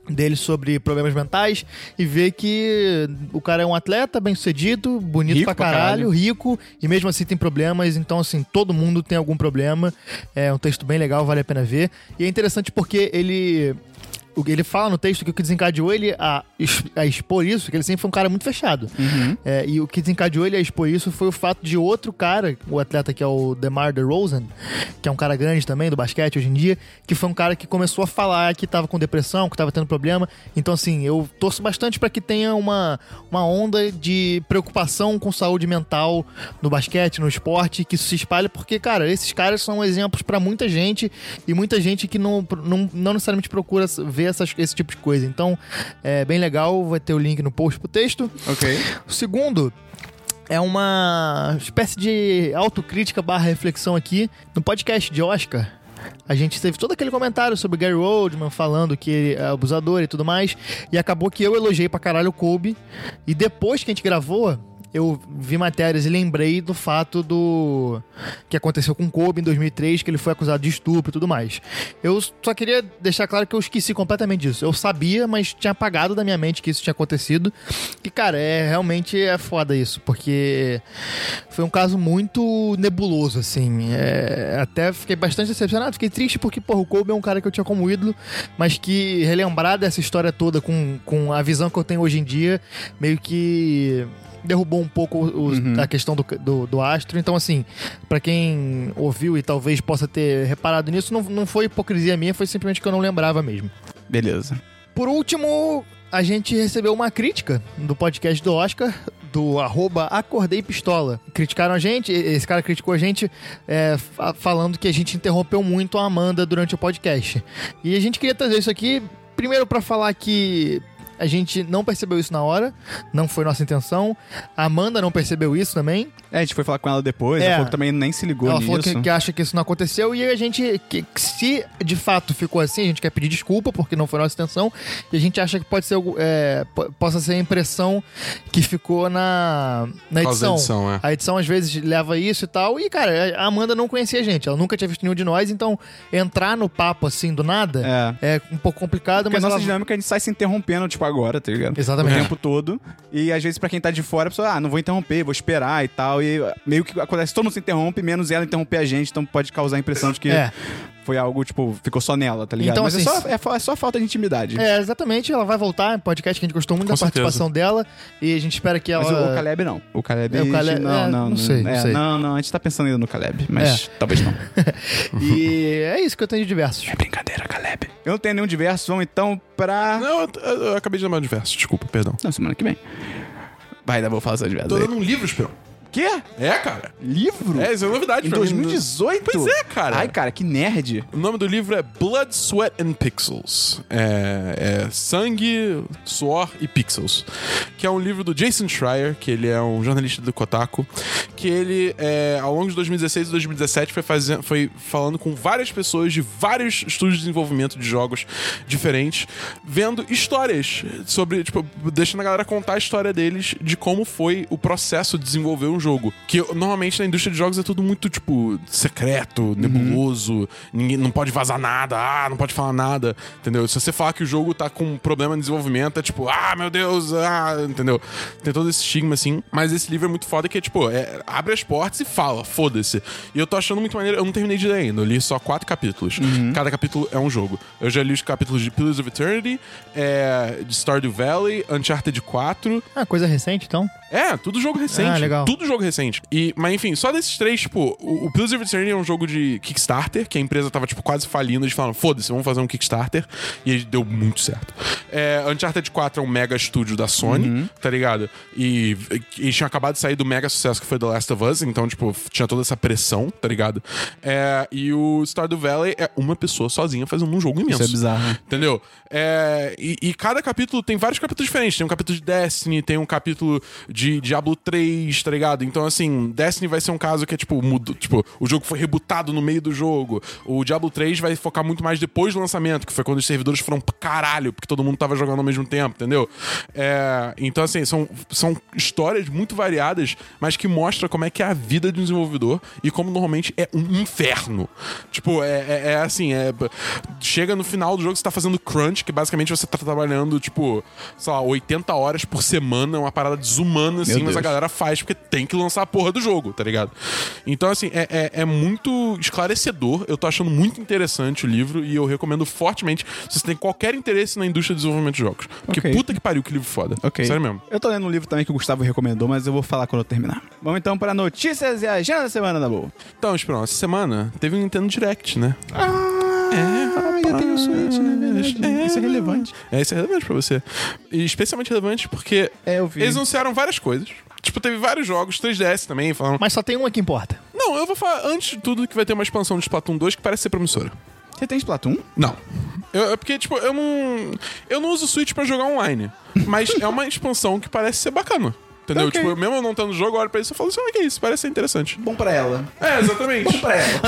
dele sobre problemas mentais e ver que o cara é um atleta bem sucedido, bonito Rico pra pra caralho, caralho. rico e mesmo assim tem problemas, então assim, todo mundo tem algum problema. É um texto bem legal, vale a pena ver. E é interessante porque ele ele fala no texto que o que desencadeou ele a, a expor isso, que ele sempre foi um cara muito fechado. É, e o que desencadeou ele a expor isso foi o fato de outro cara, o atleta que é o DeMar DeRozan, que é um cara grande também do basquete hoje em dia, que foi um cara que começou a falar que tava com depressão, que tava tendo problema. Então, assim, eu torço bastante para que tenha uma, uma onda de preocupação com saúde mental no basquete, no esporte, que isso se espalhe, porque, cara, esses caras são exemplos para muita gente e muita gente que não, não, não necessariamente procura ver essas, esse tipo de coisa. Então, é bem legal, vai ter o link no post pro texto. Ok. O segundo é uma espécie de autocrítica barra reflexão aqui no podcast de Oscar. A gente teve todo aquele comentário sobre Gary Oldman falando que ele é abusador e tudo mais. E acabou que eu elogiei pra caralho o Kobe. E depois que a gente gravou, eu vi matérias e lembrei do fato do que aconteceu com Kobe em 2003, que ele foi acusado de estupro e tudo mais. Eu só queria deixar claro que eu esqueci completamente disso. Eu sabia, mas tinha apagado da minha mente que isso tinha acontecido. E, cara, é realmente é foda isso, porque foi um caso muito nebuloso, assim. É, até fiquei bastante decepcionado, fiquei triste porque, porra, o Kobe é um cara que eu tinha como ídolo, mas que relembrar dessa história toda com, com a visão que eu tenho hoje em dia, meio que derrubou um pouco os- a questão do, do, do astro. Então, assim, pra quem ouviu e talvez possa ter reparado nisso, não, não foi hipocrisia minha, foi simplesmente que eu não lembrava mesmo. Beleza. Por último, a gente recebeu uma crítica do podcast do Oscar, do arroba Acordei Pistola. Criticaram a gente, esse cara criticou a gente é, fa- falando que a gente interrompeu muito a Amanda durante o podcast. E a gente queria trazer isso aqui, primeiro pra falar que a gente não percebeu isso na hora, não foi nossa intenção. A Amanda não percebeu isso também. É, a gente foi falar com ela depois, É. ela falou que também nem se ligou Ela nisso. falou que, que acha que isso não aconteceu e a gente, que, que se de fato ficou assim, a gente quer pedir desculpa porque não foi nossa intenção e a gente acha que pode ser, é, po- possa ser a impressão que ficou na, na edição. edição, é. A edição às vezes leva isso e tal. E, cara, a Amanda não conhecia a gente, ela nunca tinha visto nenhum de nós, então entrar no papo assim do nada é, um pouco complicado, Porque a mas nossa ela... dinâmica a gente sai se interrompendo, tipo, agora, tá ligado? Exatamente. O tempo todo. E às vezes, pra quem tá de fora, a pessoa, ah, não vou interromper, vou esperar e tal. E meio que acontece, todo mundo se interrompe, menos ela interromper a gente, então pode causar a impressão de que É. foi algo, tipo, ficou só nela, tá ligado? Então, Mas assim, é, só, é, é só falta de intimidade. É, exatamente, ela vai voltar, é um podcast que a gente gostou muito Com da certeza. participação dela e a gente espera que ela... Mas o, o Caleb não. O Caleb. É, o Caleb- não, é, não, não sei, não é, sei. Não, não, a gente tá pensando ainda no Caleb, mas talvez não. (laughs) E é isso que eu tenho de diversos. É brincadeira, Caleb. Eu não tenho nenhum diverso, vamos então pra. Não, eu, eu- eu acabei de lembrar de verso, desculpa, perdão. Não, semana que vem. Vai, ainda vou falar só de diverso. Tô dando um livro, Esperão. Quê? É, cara. Livro? É, isso é novidade Em pra mim. 2018? Pois é, cara. Ai, cara, que nerd. O nome do livro é Blood, Sweat and Pixels. É, é Sangue, Suor e Pixels. Que é um livro do Jason Schreier, que ele é um jornalista do Kotaku. Que ele, é, ao longo de 2016 e 2017, foi, fazendo, foi falando com várias pessoas de vários estúdios de desenvolvimento de jogos diferentes, vendo histórias sobre, tipo, deixando a galera contar a história deles de como foi o processo de desenvolver um jogo. Que normalmente na indústria de jogos é tudo muito, tipo, secreto, nebuloso, ninguém não pode vazar nada, ah, não pode falar nada, entendeu? Se você falar que o jogo tá com um problema de desenvolvimento, é tipo, ah, meu Deus, ah, entendeu? Tem todo esse estigma assim. Mas esse livro é muito foda que é, tipo, é, abre as portas e fala, foda-se. E eu tô achando muito maneiro, eu não terminei de ler ainda, eu li só quatro capítulos. Cada capítulo é um jogo. Eu já li os capítulos de Pillars of Eternity, é, de Stardew Valley, Uncharted 4, Ah, coisa recente, então. é, tudo jogo recente. Ah, legal. Tudo jogo recente. E, mas enfim, só desses três, tipo, o, o Pillars of Eternity é um jogo de Kickstarter, que a empresa tava, tipo, quase falindo. Eles falaram, foda-se, vamos fazer um Kickstarter. E aí deu muito certo. É, Uncharted 4 é um mega estúdio da Sony, tá ligado? E, e eles tinham acabado de sair do mega sucesso que foi The Last of Us, então, tipo, tinha toda essa pressão, tá ligado? É, e o Stardew Valley é uma pessoa sozinha fazendo um jogo imenso. Isso é bizarro. né? Entendeu? É, e, e cada capítulo tem vários capítulos diferentes. Tem um capítulo de Destiny, tem um capítulo de Diablo 3, tá ligado? Então, assim, Destiny vai ser um caso que é tipo, mudo, tipo, o jogo foi rebutado no meio do jogo. O Diablo 3 vai focar muito mais depois do lançamento, que foi quando os servidores foram pra caralho, porque todo mundo tava jogando ao mesmo tempo, entendeu? É, então, assim, são, são histórias muito variadas, mas que mostram como é que é a vida de um desenvolvedor e como normalmente é um inferno. Tipo, é, é- é assim, é, chega no final do jogo você tá fazendo crunch, que basicamente você tá trabalhando, tipo, sei lá, 80 horas por semana, uma parada desumana, assim, mas a galera faz porque tem que lançar a porra do jogo, tá ligado? Então, assim, é, é, é muito esclarecedor. Eu tô achando muito interessante o livro e eu recomendo fortemente se você tem qualquer interesse na indústria de desenvolvimento de jogos. Porque Ok. puta que pariu, que livro foda. Ok. Sério mesmo. Eu tô lendo um livro também que o Gustavo recomendou, mas eu vou falar quando eu terminar. Vamos então para notícias e agenda da semana da boa. Então, Esperão, essa semana teve um Nintendo Direct, né? Ah, eu tenho Switch, né? Verdade. Isso é relevante. É, isso é relevante pra você. E especialmente relevante porque É, eles anunciaram várias coisas. Tipo, teve vários jogos, 3DS também, falando. Mas só tem uma que importa. Não, eu vou falar antes de tudo que vai ter uma expansão de Splatoon 2 que parece ser promissora. Você tem Splatoon? Não. Eu, é porque, tipo, eu não. Eu não uso Switch pra jogar online. Mas é uma expansão que parece ser bacana. Entendeu? Ok. Tipo, mesmo eu não estando no jogo, eu olho pra isso e falo assim, ah, que isso, parece ser interessante. Bom pra ela. É, exatamente. Bom pra ela.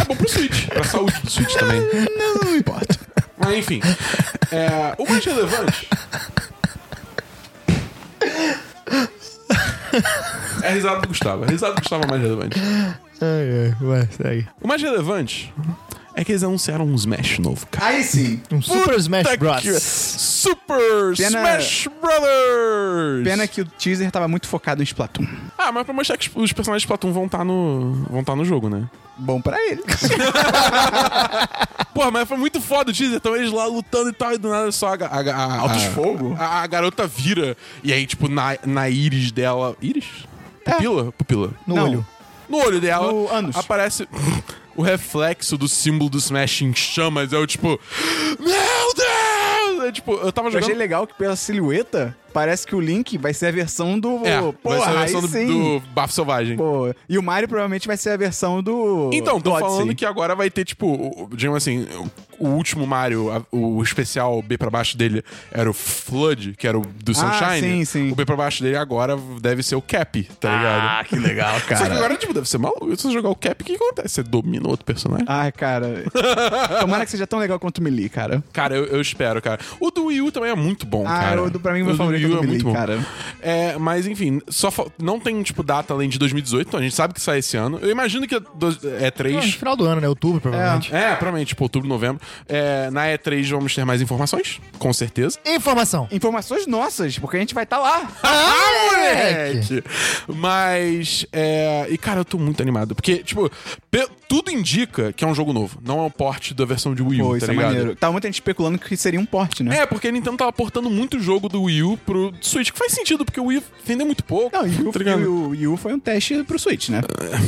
É bom pro Switch, pra saúde do Switch também. não, não importa. Mas enfim. É, o mais relevante. É a risada do Gustavo. A risada do Gustavo é mais relevante. Ai, ai, vai, segue. O mais relevante é que eles anunciaram um Smash novo, cara. Aí sim. Um Super Smash Bros. que- Super Pena- Smash Brothers! Pena que o teaser tava muito focado em Splatoon. Ah, mas pra mostrar que os personagens de Splatoon vão estar no, vão estar no jogo, né? Bom pra ele. (laughs) Porra, mas foi muito foda o teaser. Então eles lá lutando e tal, e do nada só a. a, a, a Altos a- fogo? A, a garota vira. E aí, tipo, na, na íris dela. Íris? Pupila? Pupila. No Não. olho. No olho dela No ânus. aparece o reflexo do símbolo do Smash em chamas. É o tipo. Meu Deus! É tipo, eu tava Eu jogando. achei legal que pela silhueta, parece que o Link vai ser a versão do... É, Porra, vai ser a versão do, do Bafo Selvagem. Pô, e o Mario provavelmente vai ser a versão do... Então, do tô Odyssey. falando que agora vai ter, tipo, digamos assim, o, último Mario, a- o especial B pra baixo dele era o Flood, que era o do Sunshine. Ah, sim, sim. O B pra baixo dele agora deve ser o Cap, tá ligado? Ah, que legal, (laughs) Só que cara. agora, tipo, deve ser maluco. Se você jogar o Cap, o que acontece? Você domina outro personagem? Ai, cara. (laughs) Tomara que seja tão legal quanto o Melee, cara. Cara, eu, eu espero, cara. O do Wii U também é muito bom, Ah, cara. o do- pra mim, o meu do favorito é muito bom. cara. É, mas enfim, só fa- não tem, tipo, data além de 2018, então a gente sabe que sai esse ano. Eu imagino que é, do- é Ah, 3. no final do ano, né? Outubro, provavelmente. É, provavelmente, tipo, outubro, novembro. É, na E3 vamos ter mais informações, com certeza. Informação. Informações nossas, porque a gente vai estar lá. (laughs) Ah, moleque! Mas, é... E, cara, eu tô muito animado. Porque, tipo, pe- tudo indica que é um jogo novo. Não é um port da versão de Wii U, Pô, tá isso é ligado? maneiro. Tava muita gente especulando que seria um porte, né? É, porque a Nintendo tava portando muito jogo do Wii U pro Switch, que faz sentido, porque o Wii vendeu muito pouco. Não, e o, tá e Wii U foi um teste pro Switch, né?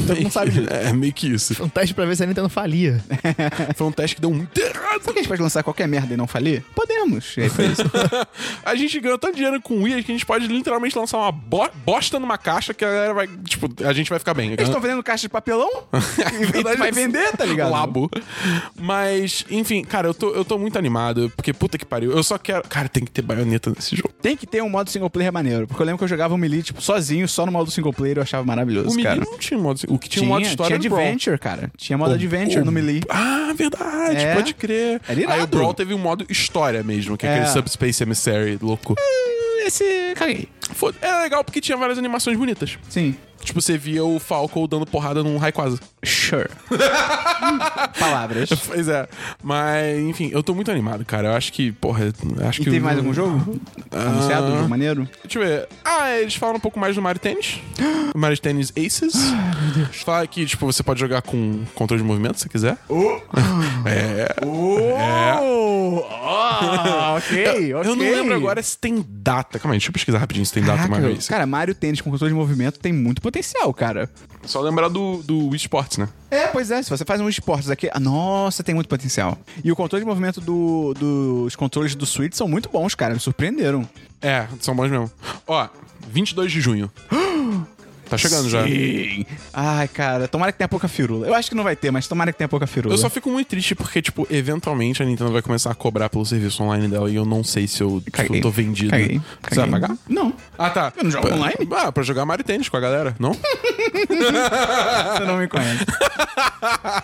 Todo mundo sabe (laughs) disso. É, meio que isso. Um teste pra ver se a Nintendo falia. (laughs) Foi um teste que deu muito errado. Será que a gente pode lançar qualquer merda e não falir? Podemos. E aí foi isso. (laughs) A gente ganhou tanto dinheiro com o Wii que a gente pode literalmente lançar uma bo- bosta numa caixa que a galera vai. Tipo, a gente vai ficar bem. Eles estão vendendo caixa de papelão e verdade, vai vender, tá ligado? Labo. Mas, enfim, cara, eu tô, eu tô muito animado, porque puta que pariu. Eu só quero. Cara, tem que ter baioneta nesse jogo. Tem que ter um modo single player maneiro. Porque eu lembro que eu jogava o Melee, tipo, sozinho, só no modo single player, eu achava maravilhoso, O cara. Melee não tinha modo. O que tinha, um modo história tinha. Adventure, cara. Tinha modo O- Adventure o- no Melee. Ah, verdade, É. pode crer. Era irado. Aí o Brawl teve um modo história mesmo, que é, É. aquele Subspace Emissary louco. Esse, caguei. Foda- Era legal porque tinha várias animações bonitas. Sim. Tipo, você via o Falco dando porrada num Rayquaza. Sure. (laughs) Palavras. Pois é. Mas, enfim, eu tô muito animado, cara. Eu acho que, porra, acho E que. o- mais algum jogo? Anunciado? Um jogo maneiro? Deixa eu ver. Ah, eles falam um pouco mais do Mario Tennis. (gasps) Mario Tennis Aces. Fala que, tipo, você pode jogar com controle de movimento se quiser. (laughs) É. Oh! Oh, ok, (laughs) ok. Eu não lembro agora se tem data. Calma aí, deixa eu pesquisar rapidinho se tem data Caraca, Mario Aces. cara, Mario Tênis com controle de movimento tem muito potencial, cara. Só lembrar do, do Wii Sports, né? É, pois é, se você faz um esportes aqui, ah, nossa, tem muito potencial. E o controle de movimento do- dos controles do Switch são muito bons, cara, me surpreenderam. É, são bons mesmo. Ó, 22 de junho. (gasps) Tá chegando já. Sim. Ai, cara, tomara que tenha pouca firula. Eu acho que não vai ter, mas tomara que tenha pouca firula. Eu só fico muito triste porque, tipo, eventualmente a Nintendo vai começar a cobrar pelo serviço online dela e eu não sei se eu, tipo, tô vendido. Caguei. Você vai caguei. pagar? Não. Ah, tá. Eu não jogo Pra- online? Ah, pra jogar Mario Tennis com a galera, não? (laughs) Você não me conhece.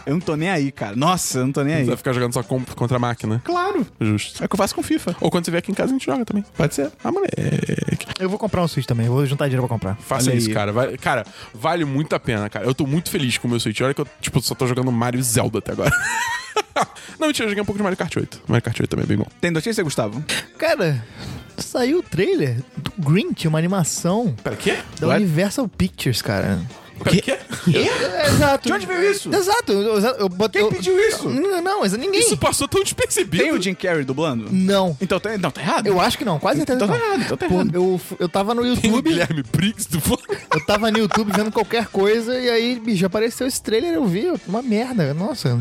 eu não tô nem aí, cara. Nossa, eu não tô nem aí. Você vai ficar jogando só com- contra a máquina. Claro. Justo. É o que eu faço com FIFA. Ou quando você vier aqui em casa a gente joga também. Pode ser. Ah, moleque. Eu vou comprar um Switch também, eu vou juntar dinheiro pra comprar. Faça Olha isso, aí. cara. Vai- cara, vale muito a pena, cara. Eu tô muito feliz com o meu Switch. Olha que eu, tipo, só tô jogando Mario e Zelda até agora. (laughs) não, mentira, eu joguei um pouco de Mario Kart 8. Mario Kart 8 também é bem bom. Tem notícia, Gustavo? Cara, Saiu o trailer do Grinch, uma animação Pera, quê? da What? Universal Pictures, cara. Pera, quê? É, exato. De onde veio isso? Exato. Eu, eu, eu botei- Quem eu- pediu isso? Não, não, mas ninguém. Isso passou tão despercebido. Tem o Jim Carrey dublando? Não. Então, tá- não, tá errado. Eu acho que não, quase certeza Então que tá não. errado, então tá Pô, errado. eu, eu tava no Tem o YouTube, Guilherme Briggs do (laughs) eu tava no YouTube vendo qualquer coisa e aí, bicho, apareceu esse trailer, eu vi, uma merda. Nossa,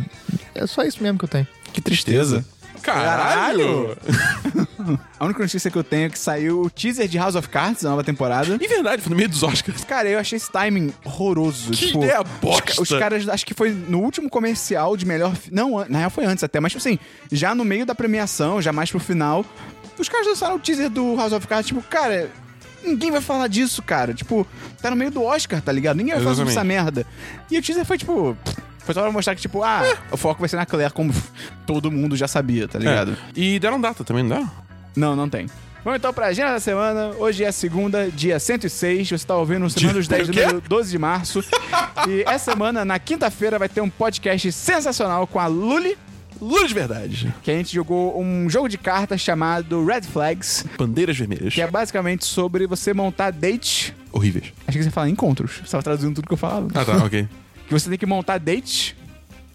é só isso mesmo que eu tenho. Que tristeza. Caralho! (laughs) A única notícia que eu tenho é que saiu o teaser de House of Cards, a nova temporada. E verdade, foi no meio dos Oscars. Cara, eu achei esse timing horroroso. Que tipo, ideia os bosta. ca- Os, caras, acho que foi no último comercial de melhor. Não, na real foi antes até, mas tipo assim, já no meio da premiação, já mais pro final, os caras lançaram o teaser do House of Cards, tipo, cara. Ninguém vai falar disso, cara. Tipo, tá no meio do Oscar, tá ligado? Ninguém vai falar sobre essa merda. E o teaser foi tipo. Foi só pra mostrar que, tipo, ah, o foco vai ser na Claire, como todo mundo já sabia, tá ligado? É. E deram data também, não dá? Não, não tem. Vamos então pra agenda da semana. Hoje é segunda, dia 106. Você tá ouvindo no Semana dos 10, o quê? número 12 de março. e essa semana, na quinta-feira, vai ter um podcast sensacional com a Luli, Lula de verdade. que a gente jogou um jogo de cartas chamado Red Flags, Bandeiras vermelhas. que é basicamente sobre você montar dates. Horríveis. Acho que você fala encontros. Você tava traduzindo tudo que eu falava. Ah, tá, ok. (laughs) Que você tem que montar dates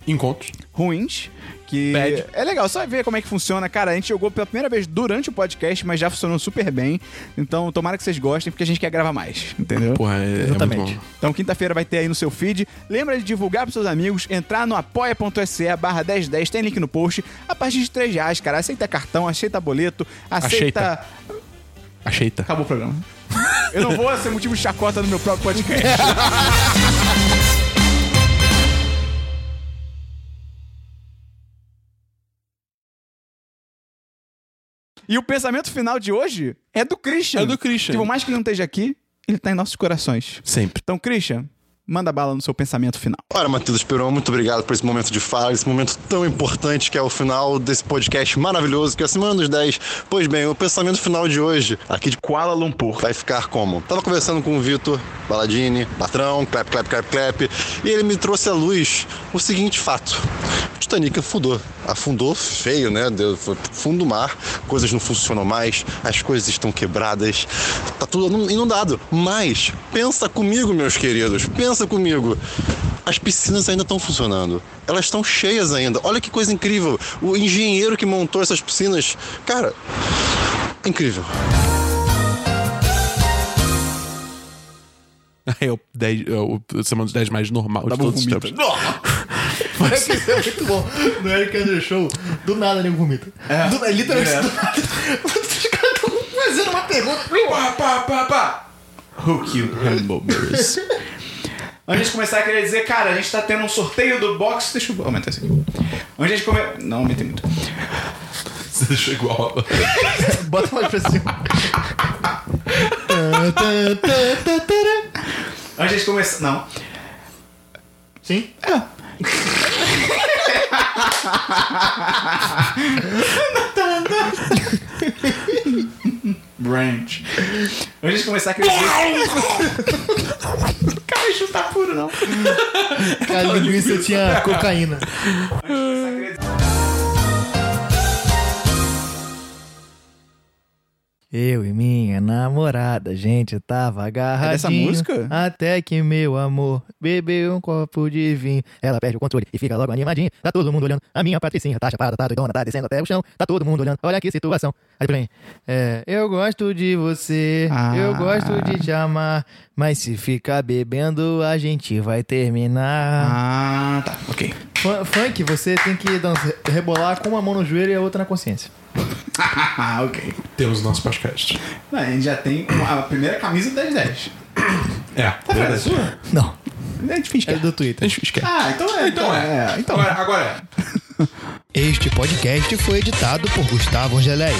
Encontros. ruins. Que Bad. é legal, só ver como é que funciona. Cara, a gente jogou pela primeira vez durante o podcast, mas já funcionou super bem. Então, tomara que vocês gostem, porque a gente quer gravar mais, entendeu? Porra, é, é Exatamente. muito bom. Então, quinta-feira vai ter aí no seu feed. Lembra de divulgar pros seus amigos, entrar no apoia.se barra 1010, tem link no post. A partir de 3 reais, cara. Aceita cartão, aceita boleto, aceita... Aceita. Acheita. Acabou o programa. (laughs) Eu não vou ser motivo de chacota no meu próprio podcast. (laughs) E o pensamento final de hoje é do Christian. É do Christian. Que por mais que ele não esteja aqui, ele tá em nossos corações. Sempre. Então, Christian, manda bala no seu pensamento final. Ora, Matheus Peron, muito obrigado por esse momento de fala, esse momento tão importante que é o final desse podcast maravilhoso, que é a Semana dos 10. Pois bem, o pensamento final de hoje, aqui de Kuala Lumpur, vai ficar como? Tava conversando com o Vitor Baladini, patrão, clap, clap, clap, clap, e ele me trouxe à luz o seguinte fato. O Titanic afundou. Afundou feio, né? Deu, foi fundo do mar, coisas não funcionam mais, as coisas estão quebradas, tá tudo inundado. Mas, pensa comigo, meus queridos, pensa comigo. As piscinas ainda estão funcionando. Elas estão cheias ainda. Olha que coisa incrível. O engenheiro que montou essas piscinas, cara, incrível. (laughs) É o, 10, é o semana dos 10 mais normal de Tá bom, todos os vomita. tempos. (laughs) Isso é muito bom. No Eric Andrew Show, do nada nego vomita. É. Do, literalmente do nada. Os caras estão fazendo uma pergunta. Pá, pá, pá, pá. Who killed hamburgers? (laughs) Antes de começar, eu queria dizer, cara, a gente tá tendo um sorteio do box. Deixa eu aumentar isso aqui. Antes de começar. Não, aumentei muito. Você deixou igual. (laughs) Bota mais pra cima. Antes de começar. Não. Sim? (laughs) Branch. Antes de começar, eu queria dizer. (laughs) Tá puro, não. Cara, a linguiça tinha cocaína. (laughs) Eu e minha namorada, a gente tava agarradinho. É dessa música? Até que meu amor bebeu um copo de vinho. Ela perde o controle e fica logo animadinha. Tá todo mundo olhando. A minha patricinha tá chapada, tá doidona, tá descendo até o chão. Tá todo mundo olhando. Olha que situação. Aí pra mim, é, eu gosto de você, Ah. eu gosto de te amar. Mas se ficar bebendo, a gente vai terminar. Ah, tá. Ok. Fun- Funk, você tem que dança- rebolar com uma mão no joelho e a outra na consciência. Ah, (laughs) ok. Temos o nosso podcast. Não, a gente já tem uma- a primeira camisa do (coughs) 1010. É. Tá vendo a sua? Não, A gente finge que é é. do Twitter. A gente esquece. Ah, então é. Então é. Então Agora, agora é. Este podcast foi editado por Gustavo Angeléia.